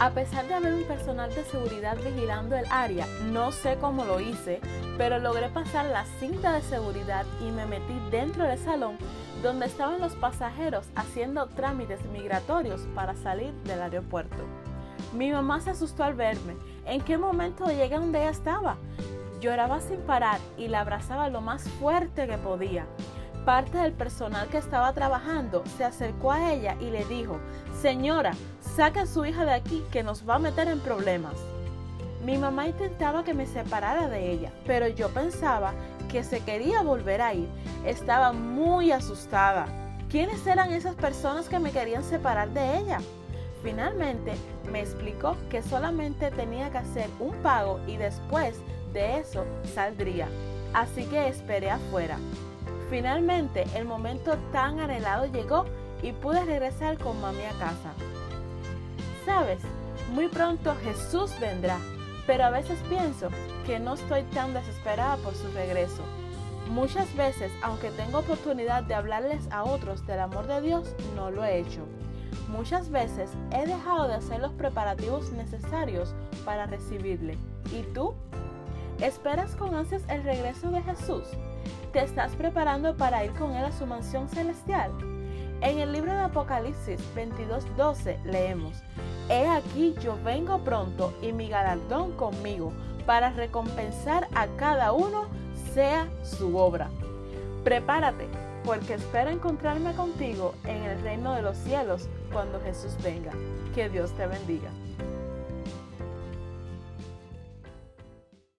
A pesar de haber un personal de seguridad vigilando el área, no sé cómo lo hice, pero logré pasar la cinta de seguridad y me metí dentro del salón donde estaban los pasajeros haciendo trámites migratorios para salir del aeropuerto. Mi mamá se asustó al verme. ¿En qué momento llegué a donde ella estaba? Lloraba sin parar y la abrazaba lo más fuerte que podía. Parte del personal que estaba trabajando se acercó a ella y le dijo, Señora, saca a su hija de aquí que nos va a meter en problemas. Mi mamá intentaba que me separara de ella, pero yo pensaba que se quería volver a ir. Estaba muy asustada. ¿Quiénes eran esas personas que me querían separar de ella? Finalmente me explicó que solamente tenía que hacer un pago y después de eso saldría. Así que esperé afuera. Finalmente el momento tan anhelado llegó y pude regresar con mami a casa. Sabes, muy pronto Jesús vendrá, pero a veces pienso que no estoy tan desesperada por su regreso. Muchas veces, aunque tengo oportunidad de hablarles a otros del amor de Dios, no lo he hecho. Muchas veces he dejado de hacer los preparativos necesarios para recibirle. ¿Y tú? ¿Esperas con ansias el regreso de Jesús? ¿Te estás preparando para ir con Él a su mansión celestial? En el libro de Apocalipsis 22:12 leemos, He aquí yo vengo pronto y mi galardón conmigo para recompensar a cada uno sea su obra. Prepárate, porque espero encontrarme contigo en el reino de los cielos cuando Jesús venga. Que Dios te bendiga.